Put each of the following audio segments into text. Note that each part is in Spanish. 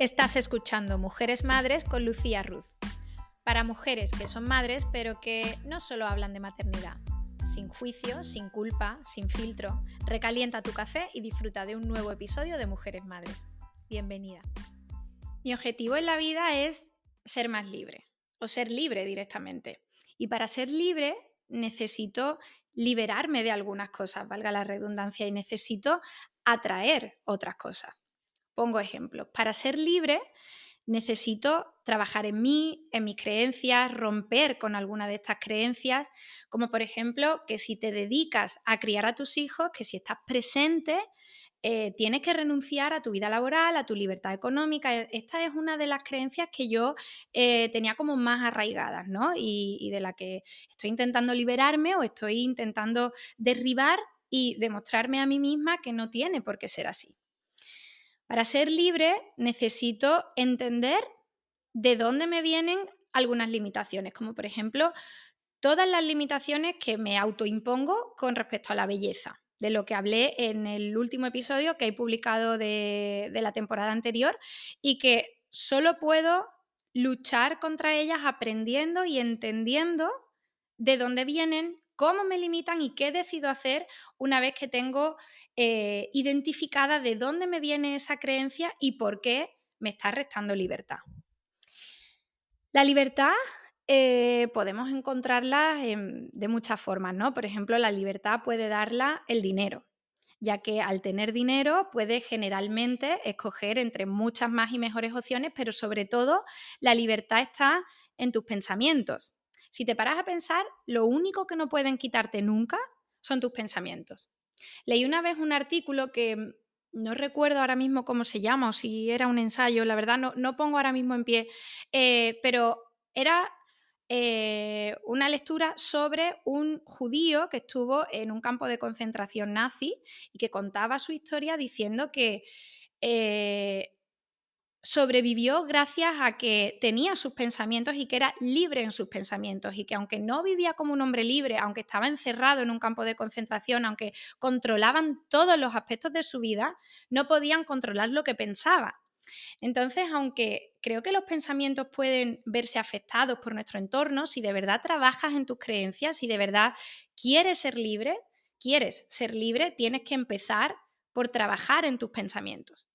Estás escuchando Mujeres Madres con Lucía Ruz. Para mujeres que son madres, pero que no solo hablan de maternidad. Sin juicio, sin culpa, sin filtro. Recalienta tu café y disfruta de un nuevo episodio de Mujeres Madres. Bienvenida. Mi objetivo en la vida es ser más libre, o ser libre directamente. Y para ser libre necesito liberarme de algunas cosas, valga la redundancia, y necesito atraer otras cosas. Pongo ejemplos. Para ser libre necesito trabajar en mí, en mis creencias, romper con alguna de estas creencias, como por ejemplo que si te dedicas a criar a tus hijos, que si estás presente, eh, tienes que renunciar a tu vida laboral, a tu libertad económica. E, esta es una de las creencias que yo eh, tenía como más arraigadas, ¿no? Y, y de la que estoy intentando liberarme o estoy intentando derribar y demostrarme a mí misma que no tiene por qué ser así. Para ser libre necesito entender de dónde me vienen algunas limitaciones, como por ejemplo todas las limitaciones que me autoimpongo con respecto a la belleza, de lo que hablé en el último episodio que he publicado de, la temporada anterior y que solo puedo luchar contra ellas aprendiendo y entendiendo de dónde vienen, cómo me limitan y qué decido hacer una vez que tengo eh, identificada de dónde me viene esa creencia y por qué me está restando libertad. La libertad eh, podemos encontrarla de muchas formas, ¿no? Por ejemplo, la libertad puede darla el dinero, ya que al tener dinero puedes generalmente escoger entre muchas más y mejores opciones, pero sobre todo la libertad está en tus pensamientos. Si te paras a pensar, lo único que no pueden quitarte nunca son tus pensamientos. Leí una vez un artículo que mm, no recuerdo ahora mismo cómo se llama o si era un ensayo, la verdad no, no pongo ahora mismo en pie, eh, pero era eh, una lectura sobre un judío que estuvo en un campo de concentración nazi y que contaba su historia diciendo que eh, sobrevivió gracias a que tenía sus pensamientos y que era libre en sus pensamientos y que aunque no vivía como un hombre libre, aunque estaba encerrado en un campo de concentración, aunque controlaban todos los aspectos de su vida, no podían controlar lo que pensaba. Entonces, aunque creo que los pensamientos pueden verse afectados por nuestro entorno, si de verdad trabajas en tus creencias, si de verdad quieres ser libre, quieres ser libre, tienes que empezar por trabajar en tus pensamientos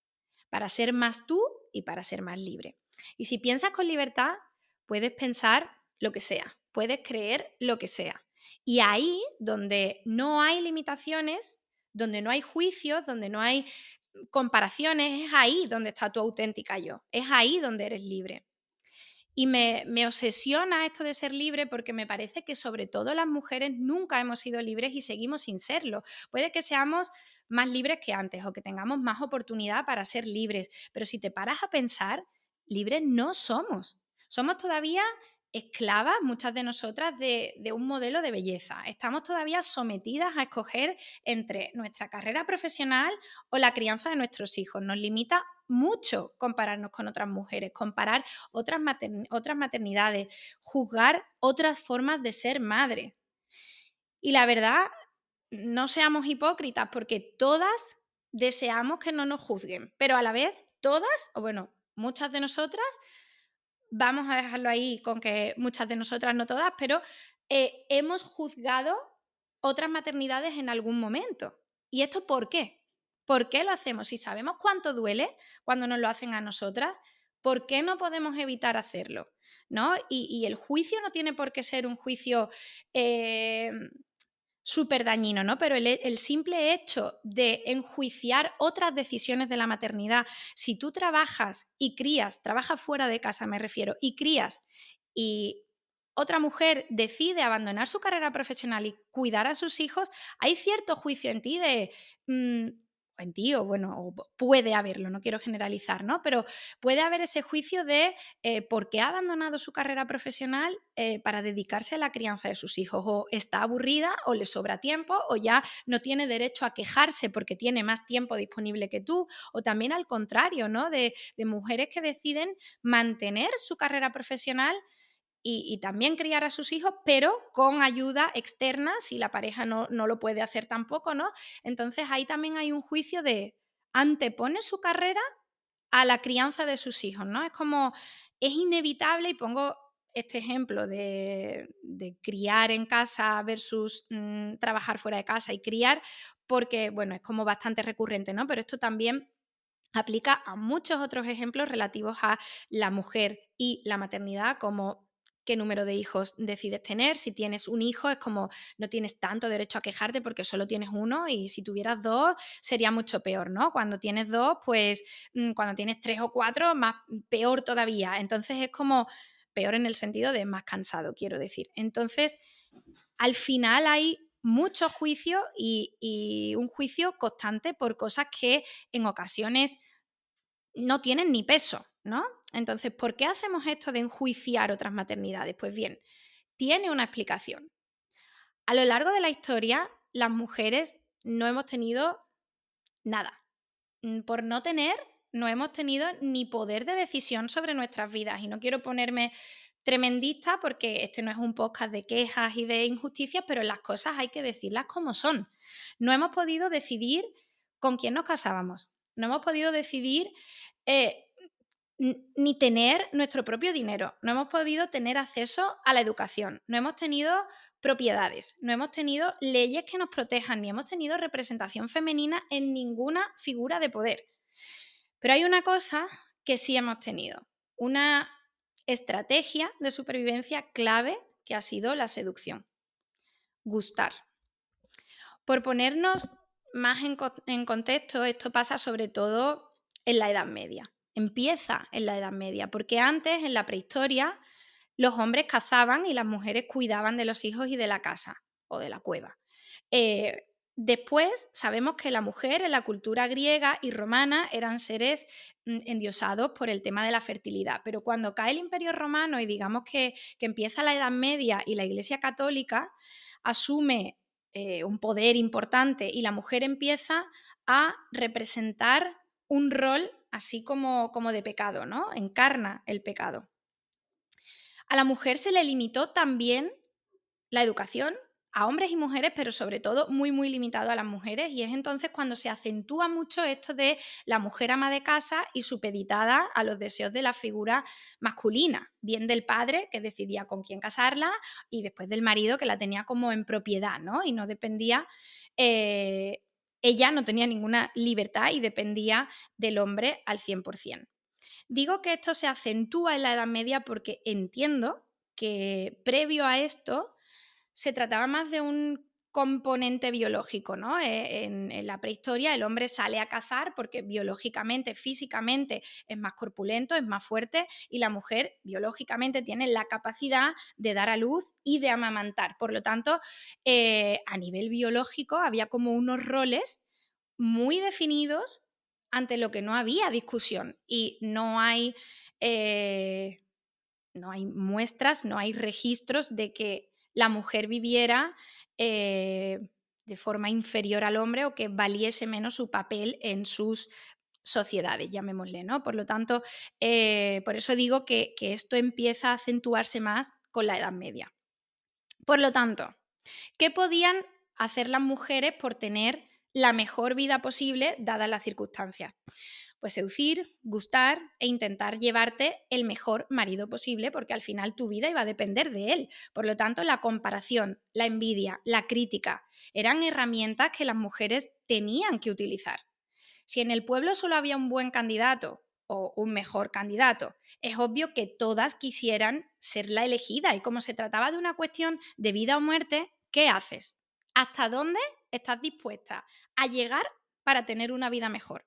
para ser más tú y para ser más libre. Y si piensas con libertad, puedes pensar lo que sea, puedes creer lo que sea. Y ahí donde no hay limitaciones, donde no hay juicios, donde no hay comparaciones, es ahí donde está tu auténtica yo, es ahí donde eres libre. Y me, me, obsesiona esto de ser libre porque me parece que sobre todo las mujeres nunca hemos sido libres y seguimos sin serlo. Puede que seamos más libres que antes o que tengamos más oportunidad para ser libres, pero si te paras a pensar, libres no somos. Somos todavía esclavas, muchas de nosotras, de, un modelo de belleza. Estamos todavía sometidas a escoger entre nuestra carrera profesional o la crianza de nuestros hijos. Nos limita mucho compararnos con otras mujeres, comparar otras, otras maternidades, juzgar otras formas de ser madre. Y la verdad, no seamos hipócritas porque todas deseamos que no nos juzguen, pero a la vez todas, o bueno, muchas de nosotras, vamos a dejarlo ahí con que muchas de nosotras, no todas, pero eh, hemos juzgado otras maternidades en algún momento. ¿Y esto por qué? ¿Por qué lo hacemos? Si sabemos cuánto duele cuando nos lo hacen a nosotras, ¿por qué no podemos evitar hacerlo? ¿No? Y, el juicio no tiene por qué ser un juicio eh, súper dañino, ¿no? Pero el, simple hecho de enjuiciar otras decisiones de la maternidad, si tú trabajas y crías, trabajas fuera de casa, me refiero, y crías y otra mujer decide abandonar su carrera profesional y cuidar a sus hijos, hay cierto juicio en ti de, mm, en ti, o bueno, puede haberlo, no quiero generalizar, ¿no? Pero puede haber ese juicio de eh, por qué ha abandonado su carrera profesional eh, para dedicarse a la crianza de sus hijos, o está aburrida, o le sobra tiempo, o ya no tiene derecho a quejarse porque tiene más tiempo disponible que tú, o también al contrario, ¿no? De mujeres que deciden mantener su carrera profesional y, también criar a sus hijos, pero con ayuda externa si la pareja no, no, lo puede hacer tampoco, ¿no? Entonces ahí también hay un juicio de antepone su carrera a la crianza de sus hijos, ¿no? Es como, es inevitable, y pongo este ejemplo de, criar en casa versus mm, trabajar fuera de casa y criar, porque, bueno, es como bastante recurrente, ¿no? Pero esto también aplica a muchos otros ejemplos relativos a la mujer y la maternidad, como qué número de hijos decides tener. Si tienes un hijo es como no tienes tanto derecho a quejarte porque solo tienes uno y si tuvieras dos sería mucho peor, ¿no? Cuando tienes dos, pues mm, cuando tienes tres o cuatro, más peor todavía. Entonces es como peor en el sentido de más cansado, quiero decir. Entonces, al final hay mucho juicio y un juicio constante por cosas que en ocasiones no tienen ni peso, ¿no? Entonces, ¿por qué hacemos esto de enjuiciar otras maternidades? Pues bien, tiene una explicación. A lo largo de la historia, las mujeres no hemos tenido nada. Mm, por no tener, no hemos tenido ni poder de decisión sobre nuestras vidas. Y no quiero ponerme tremendista porque este no es un podcast de quejas y de injusticias, pero las cosas hay que decirlas como son. No hemos podido decidir con quién nos casábamos. No hemos podido decidir eh, ni tener nuestro propio dinero, no hemos podido tener acceso a la educación, no hemos tenido propiedades, no hemos tenido leyes que nos protejan, ni hemos tenido representación femenina en ninguna figura de poder. Pero hay una cosa que sí hemos tenido, una estrategia de supervivencia clave que ha sido la seducción. Gustar. Por ponernos más en, contexto, esto pasa sobre todo en la Edad Media empieza en la Edad Media, porque antes, en la prehistoria, los hombres cazaban y las mujeres cuidaban de los hijos y de la casa o de la cueva. Eh, después sabemos que la mujer en la cultura griega y romana eran seres mm, endiosados por el tema de la fertilidad, pero cuando cae el imperio romano y digamos que, empieza la Edad Media y la Iglesia Católica asume eh, un poder importante y la mujer empieza a representar un rol así como, como de pecado, ¿no? Encarna el pecado. A la mujer se le limitó también la educación, a hombres y mujeres, pero sobre todo muy, muy limitado a las mujeres. Y es entonces cuando se acentúa mucho esto de la mujer ama de casa y supeditada a los deseos de la figura masculina, bien del padre que decidía con quién casarla y después del marido que la tenía como en propiedad, ¿no? Y no dependía eh, ella no tenía ninguna libertad y dependía del hombre al 100%. Digo que esto se acentúa en la Edad Media porque entiendo que previo a esto se trataba más de un componente biológico, ¿no? Eh, en, la prehistoria el hombre sale a cazar porque biológicamente, físicamente es más corpulento, es más fuerte y la mujer biológicamente tiene la capacidad de dar a luz y de amamantar. Por lo tanto, eh, a nivel biológico había como unos roles muy definidos ante lo que no había discusión y no hay, eh, no hay muestras, no hay registros de que la mujer viviera eh, de forma inferior al hombre o que valiese menos su papel en sus sociedades, llamémosle, ¿no? Por lo tanto, eh, por eso digo que, que esto empieza a acentuarse más con la Edad Media. Por lo tanto, ¿qué podían hacer las mujeres por tener la mejor vida posible dadas las circunstancias? Pues seducir, gustar e intentar llevarte el mejor marido posible, porque al final tu vida iba a depender de él. Por lo tanto, la comparación, la envidia, la crítica eran herramientas que las mujeres tenían que utilizar. Si en el pueblo solo había un buen candidato o un mejor candidato, es obvio que todas quisieran ser la elegida y como se trataba de una cuestión de vida o muerte, ¿qué haces? ¿Hasta dónde estás dispuesta a llegar para tener una vida mejor?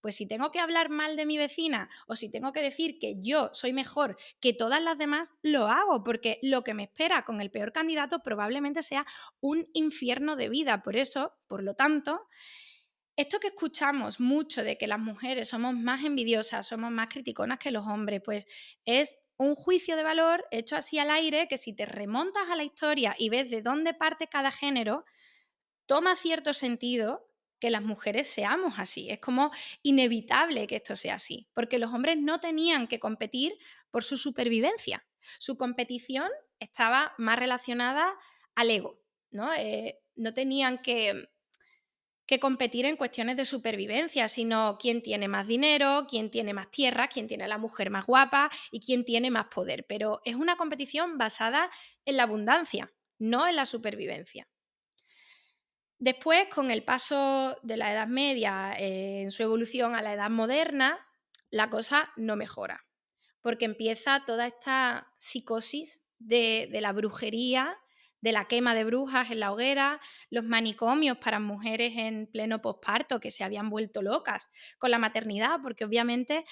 Pues si tengo que hablar mal de mi vecina o si tengo que decir que yo soy mejor que todas las demás, lo hago porque lo que me espera con el peor candidato probablemente sea un infierno de vida. Por eso, por lo tanto, esto que escuchamos mucho de que las mujeres somos más envidiosas, somos más criticonas que los hombres, pues es un juicio de valor hecho así al aire que si te remontas a la historia y ves de dónde parte cada género, toma cierto sentido que las mujeres seamos así. Es como inevitable que esto sea así, porque los hombres no tenían que competir por su supervivencia. Su competición estaba más relacionada al ego, ¿no? Eh, no tenían que que competir en cuestiones de supervivencia, sino quién tiene más dinero, quién tiene más tierra, quién tiene la mujer más guapa y quién tiene más poder. Pero es una competición basada en la abundancia, no en la supervivencia. Después, con el paso de la Edad Media eh, en su evolución a la Edad Moderna, la cosa no mejora, porque empieza toda esta psicosis de, de la brujería de la quema de brujas en la hoguera, los manicomios para mujeres en pleno posparto que se habían vuelto locas con la maternidad, porque obviamente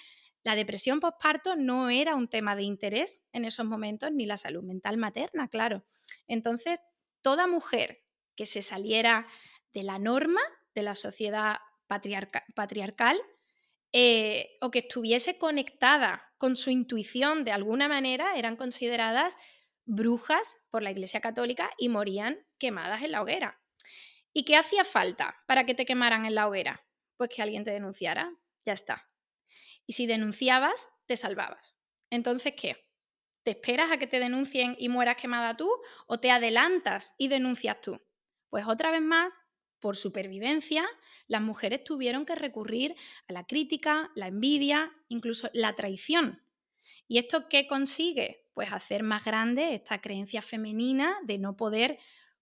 la depresión posparto no era un tema de interés en esos momentos, ni la salud mental materna, claro. Entonces, toda mujer que se saliera de la norma de la sociedad patriarcal eh, o que estuviese conectada con su intuición de alguna manera, eran consideradas brujas por la Iglesia Católica y morían quemadas en la hoguera. ¿Y qué hacía falta para que te quemaran en la hoguera? Pues que alguien te denunciara, ya está. Y si denunciabas, te salvabas. Entonces, ¿qué? ¿Te esperas a que te denuncien y mueras quemada tú o te adelantas y denuncias tú? Pues otra vez más, por supervivencia, las mujeres tuvieron que recurrir a la crítica, la envidia, incluso la traición. ¿Y esto qué consigue? Pues hacer más grande esta creencia femenina de no poder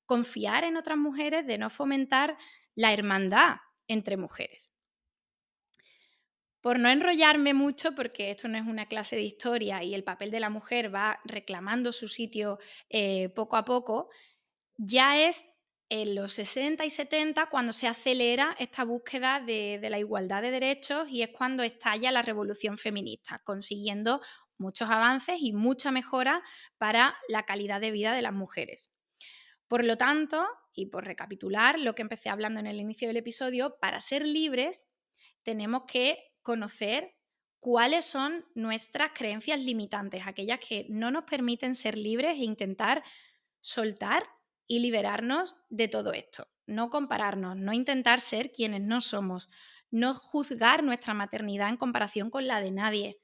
confiar en otras mujeres, de no fomentar la hermandad entre mujeres. Por no enrollarme mucho, porque esto no es una clase de historia y el papel de la mujer va reclamando su sitio eh, poco a poco, ya es en los 60 y 70 cuando se acelera esta búsqueda de, de, la igualdad de derechos y es cuando estalla la revolución feminista, consiguiendo muchos avances y mucha mejora para la calidad de vida de las mujeres. Por lo tanto, y por recapitular lo que empecé hablando en el inicio del episodio, para ser libres tenemos que conocer cuáles son nuestras creencias limitantes, aquellas que no nos permiten ser libres e intentar soltar y liberarnos de todo esto. No compararnos, no intentar ser quienes no somos, no juzgar nuestra maternidad en comparación con la de nadie,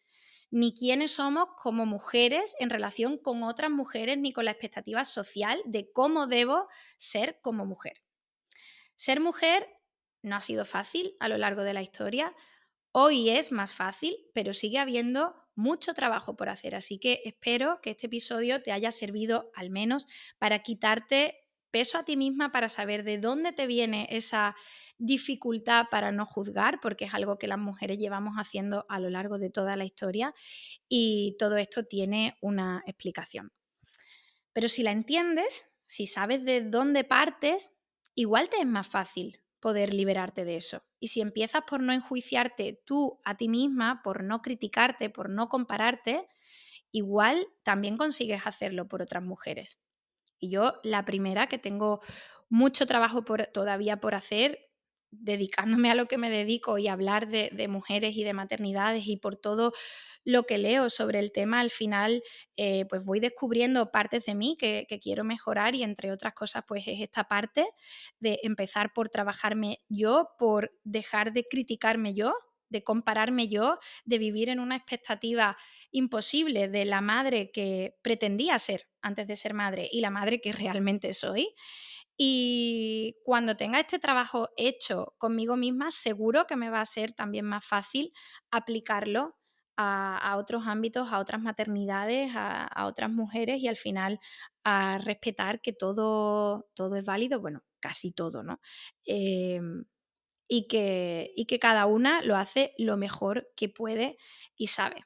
ni quiénes somos como mujeres en relación con otras mujeres, ni con la expectativa social de cómo debo ser como mujer. Ser mujer no ha sido fácil a lo largo de la historia. Hoy es más fácil, pero sigue habiendo mucho trabajo por hacer. Así que espero que este episodio te haya servido al menos para quitarte peso a ti misma, para saber de dónde te viene esa dificultad para no juzgar, porque es algo que las mujeres llevamos haciendo a lo largo de toda la historia y todo esto tiene una explicación. Pero si la entiendes, si sabes de dónde partes, igual te es más fácil poder liberarte de eso. Y si empiezas por no enjuiciarte tú a ti misma, por no criticarte, por no compararte, igual también consigues hacerlo por otras mujeres. Y yo, la primera, que tengo mucho trabajo todavía por hacer, dedicándome a lo que me dedico y hablar de, mujeres y de maternidades y por todo lo que leo sobre el tema, al final eh, pues voy descubriendo partes de mí que, que, quiero mejorar y entre otras cosas pues es esta parte de empezar por trabajarme yo, por dejar de criticarme yo, de compararme yo, de vivir en una expectativa imposible de la madre que pretendía ser antes de ser madre y la madre que realmente soy. Y cuando tenga este trabajo hecho conmigo misma, seguro que me va a ser también más fácil aplicarlo a, otros ámbitos, a otras maternidades, a, otras mujeres y al final a respetar que todo, todo es válido, bueno, casi todo, ¿no? Em, y, que, y que cada una lo hace lo mejor que puede y sabe.